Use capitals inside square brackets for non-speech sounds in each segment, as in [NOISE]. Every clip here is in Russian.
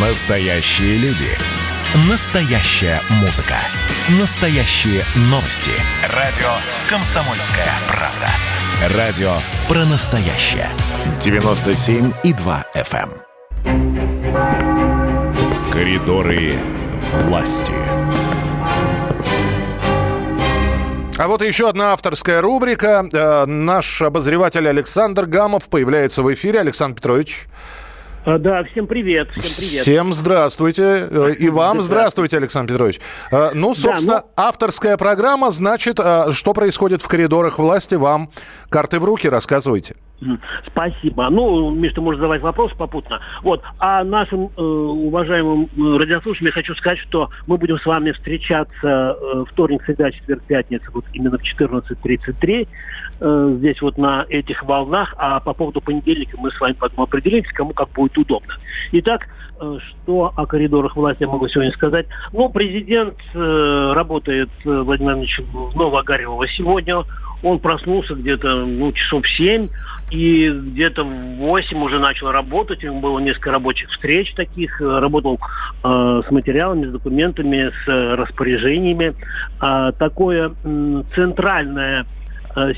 Настоящие люди. Настоящая музыка. Настоящие новости. Радио «Комсомольская правда». Радио про настоящее. 97,2 FM. эм. Коридоры власти. А вот еще одна авторская рубрика. Э, Наш обозреватель Александр Гамов появляется в эфире. Александр Петрович. А, Да, всем привет, всем привет. Всем здравствуйте. Э, И вам здравствуйте, Александр Петрович. Э, Ну, собственно, авторская программа, значит, э, что происходит в коридорах власти, вам карты в руки, рассказывайте. Спасибо. Ну, Миш, ты можешь задавать вопросы попутно. Вот. А нашим э, уважаемым э, радиослушателям я хочу сказать, что мы будем с вами встречаться э, вторник, среда, четверг, пятница, вот именно в 14.33 э, здесь вот на этих волнах, а по поводу понедельника мы с вами потом определимся, кому как будет удобно. Итак, э, что о коридорах власти я могу сегодня сказать? Ну, президент э, работает, э, Владимир в Новогаревого сегодня. Он проснулся где-то ну, часов в 7 и где-то в 8 уже начал работать. У него было несколько рабочих встреч таких. Э, Работал э, с материалами, с документами, с э, распоряжениями. А, такое м, центральное э,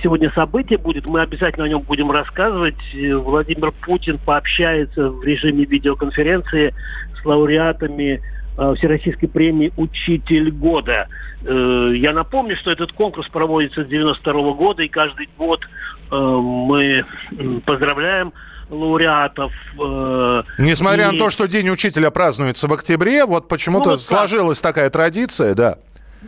сегодня событие будет. Мы обязательно о нем будем рассказывать. Э, Владимир Путин пообщается в режиме видеоконференции с лауреатами э, Всероссийской премии «Учитель года». Э, Я напомню, что этот конкурс проводится с 92 года, и каждый год э, мы поздравляем лауреатов. э, Несмотря и- на то, что День учителя празднуется в октябре, вот почему-то Ну, вот сложилась такая традиция, да.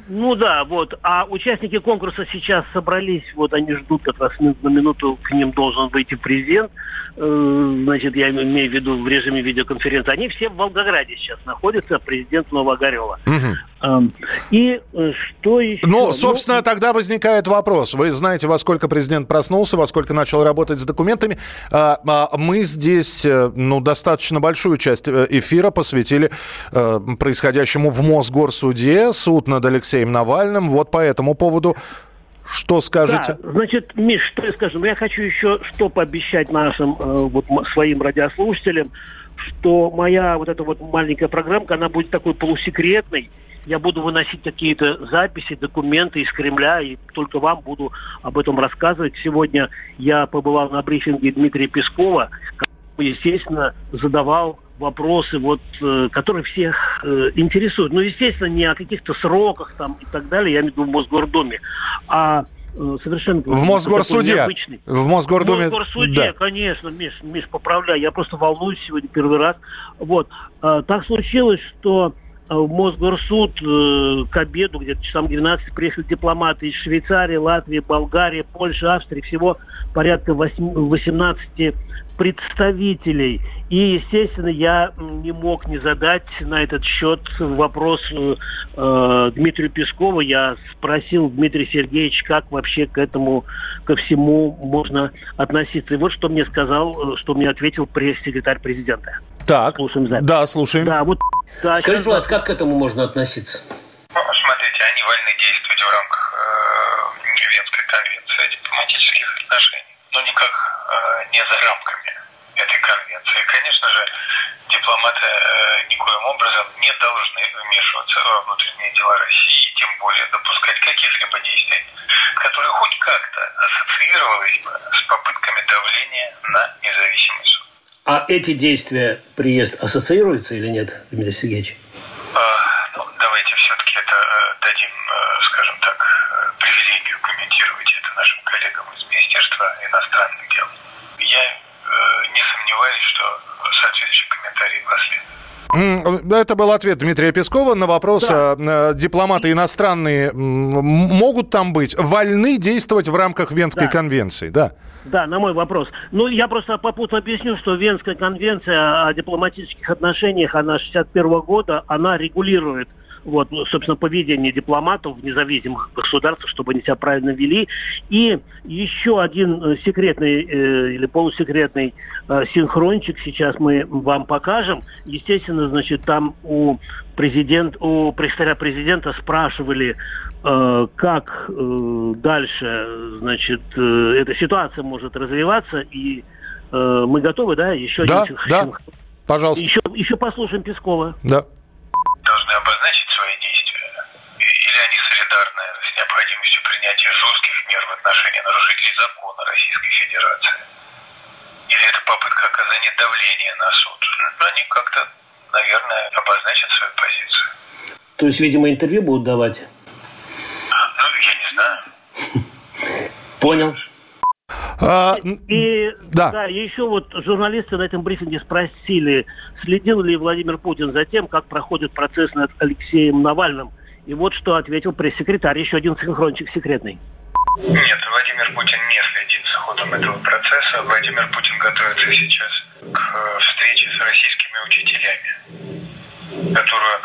Ну да, вот. А участники конкурса сейчас собрались, вот они ждут как раз на минуту, к ним должен выйти президент. Э, Значит, я имею в виду в режиме видеоконференции. Они все в Волгограде сейчас находятся, президент Новогарева. Мгм. И э, что еще? Ну, собственно, тогда возникает вопрос. Вы знаете, во сколько президент проснулся, во сколько начал работать с документами. А, а, Мы здесь, э, ну, достаточно большую часть э, эфира посвятили происходящему в Мосгорсуде, суд над Алексеем Навальным. Вот по этому поводу что скажете? Да, значит, Миш, что я скажу? Ну, Я хочу еще что пообещать нашим вот своим радиослушателям, что моя вот эта вот маленькая программка, она будет такой полусекретной. Я буду выносить какие-то записи, документы из Кремля, и только вам буду об этом рассказывать. Сегодня я побывал на брифинге Дмитрия Пескова, который, естественно, задавал вопросы, вот, э, которые всех э, интересуют. Ну, естественно, не о каких-то сроках там и так далее, я имею в виду в Мосгордуме, а э, совершенно... В Мосгорсуде. необычный. В Мосгордуме. В Мосгорсуде, Да. конечно, Миш, Миш, поправляй. Я просто волнуюсь сегодня первый раз. Вот. А, Так случилось, что в Мосгорсуд э, к обеду, где-то часам 12, приехали дипломаты из Швейцарии, Латвии, Болгарии, Польши, Австрии, всего порядка восьми- 18 представителей. И, естественно, я не мог не задать на этот счет вопрос э, Дмитрию Пескову. Я спросил Дмитрия Сергеевича, как вообще к этому, ко всему можно относиться. И вот что мне сказал, э, что мне ответил пресс-секретарь президента. Так, Слушаем запись. да, слушаем. Да, вот. Да, Скажите, сейчас- пожалуйста, как к этому можно относиться? Ну, смотрите, они вольны действовать в рамках э, Венской конвенции о дипломатических отношениях, но никак э, не за рамками этой конвенции. Конечно же, дипломаты э, никоим образом не должны вмешиваться во внутренние дела России, тем более допускать каких-либо действий, которые хоть как-то ассоциировались бы с попытками давления на независимый суд. А эти действия, приезд, ассоциируются или нет, Дмитрий Сергеевич? А, ну, давайте все-таки это э, дадим, э, скажем так, э, привилегию комментировать это нашим коллегам из Министерства иностранных дел. Я э, не сомневаюсь, что соответствующие комментарии последуют. М, Это был ответ Дмитрия Пескова на вопрос, а, э, дипломаты иностранные могут там быть, вольны действовать в рамках Венской Да. конвенции, да? Да, на мой вопрос. Ну, я просто попутно объясню, что Венская конвенция о дипломатических отношениях, она 61 года, она регулирует вот, ну, собственно, поведение дипломатов в независимых государствах, чтобы они себя правильно вели. И еще один э, секретный э, или полусекретный э, синхрончик сейчас мы вам покажем. Естественно, значит, там у президент, у пресс президента спрашивали, э, как э, дальше, значит, э, эта ситуация может развиваться, и э, мы готовы, да, еще Да, один да. Пожалуйста. Еще, еще послушаем Пескова. Да. Должны обозначить свои действия. Или они солидарны с необходимостью принятия жестких мер в отношении нарушителей закона Российской Федерации. Или это попытка оказания давления на суд. Ну, они как-то, наверное, обозначат свою позицию. То есть, видимо, интервью будут давать? Ну, я не знаю. Понял. А, И Да. да. еще вот журналисты на этом брифинге спросили, следил ли Владимир Путин за тем, как проходит процесс над Алексеем Навальным. И вот что ответил пресс-секретарь, еще один синхрончик секретный. Нет, Владимир Путин не следит за ходом этого процесса. Владимир Путин готовится сейчас к э, встрече с российскими учителями, которые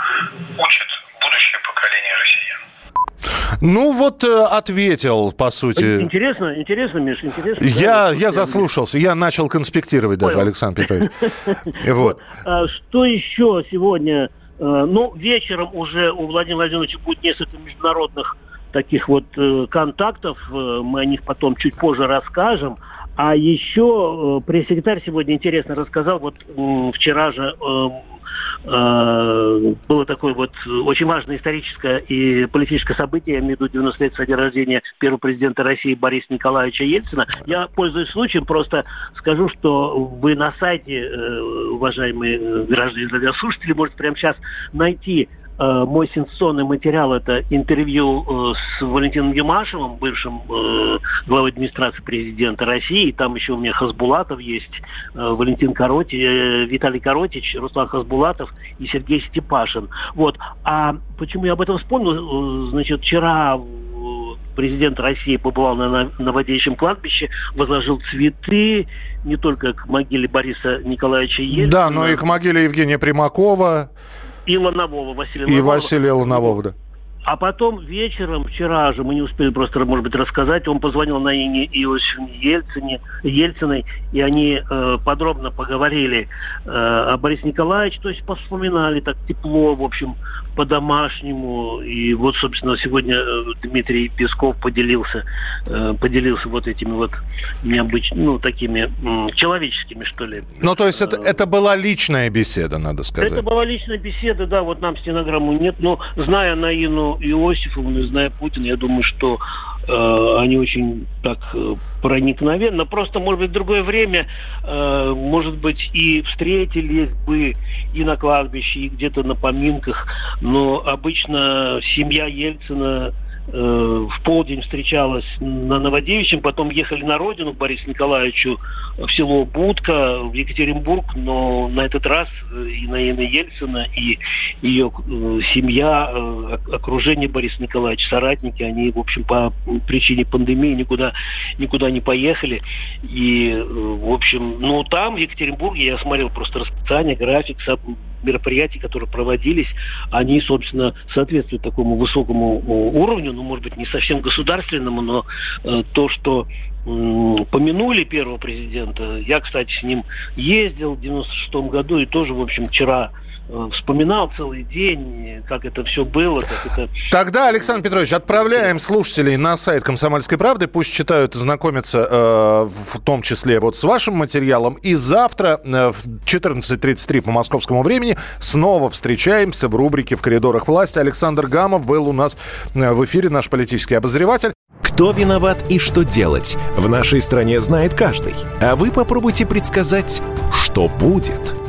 учат будущее поколение россиян. ну вот э, ответил, по сути. Интересно, интересно, Миш, интересно. Я, Да, я заслушался, я начал конспектировать даже, Понял. Александр Петрович. [LAUGHS] Вот. А, Что еще сегодня? Э, Ну, вечером уже у Владимира Владимировича будет несколько международных таких вот э, контактов. Э, Мы о них потом чуть позже расскажем. А еще э, пресс-секретарь сегодня интересно рассказал. Вот вчера же э, э, было такое вот очень важное историческое и политическое событие, я имею в виду 90 лет со дня рождения первого президента России Бориса Николаевича Ельцина. Я, пользуясь случаем, просто скажу, что вы на сайте, уважаемые граждане радиослушатели, можете прямо сейчас найти мой сенсационный материал это интервью э, с Валентином Юмашевым, бывшим э, главой администрации президента России. Там еще у меня Хасбулатов есть, э, Валентин Короти, э, Виталий Коротич, Руслан Хасбулатов и Сергей Степашин. Вот. А почему я об этом вспомнил? Э, Значит, вчера э, президент России побывал на Новодейщем кладбище, возложил цветы не только к могиле Бориса Николаевича Ельцина, Да, но и к могиле Евгения Примакова и Ланового, Василия и Ланового. Василия Лунового. да. А потом вечером, вчера же, мы не успели просто, может быть, рассказать, он позвонил на имя Иосифе Ельцине, Ельциной, и они э, подробно поговорили э, о Борисе Николаевиче, то есть вспоминали так тепло, в общем, по-домашнему. И вот, собственно, сегодня э, Дмитрий Песков поделился, э, поделился вот этими вот необычными, ну, такими м, человеческими, что ли, Ну, то есть это, это была личная беседа, надо сказать. это была личная беседа, да, вот нам стенограмму нет, но зная Наину Иосифовну, и зная Путина, я думаю, что э, они очень так э, проникновенно, просто, может быть, в другое время, э, может быть, и встретились бы и на кладбище, и где-то на поминках, но обычно семья Ельцина в полдень встречалась на Новодевичьем, потом ехали на родину к Борису Николаевичу в село Будка, в Екатеринбург, но на этот раз э, и Наина Ельцина, и ее э, семья, э, ок- окружение Бориса Николаевича, соратники, они, в общем, по причине пандемии никуда, никуда не поехали. И, э, в общем, ну, там, в Екатеринбурге, я смотрел просто расписание, график, мероприятий, которые проводились, они, собственно, соответствуют такому высокому уровню, ну, может быть, не совсем государственному, но э, то, что помянули первого президента. Я, кстати, с ним ездил в 96 году и тоже, в общем, вчера вспоминал целый день, как это все было, как это... Тогда, Александр Петрович, отправляем слушателей на сайт «Комсомольской правды». Пусть читают и знакомятся э, в том числе вот с вашим материалом. И завтра э, в 14.33 по московскому времени снова встречаемся в рубрике «В коридорах власти». Александр Гамов был у нас э, в эфире, наш политический обозреватель. Кто виноват и что делать, в нашей стране знает каждый. А вы попробуйте предсказать, что будет.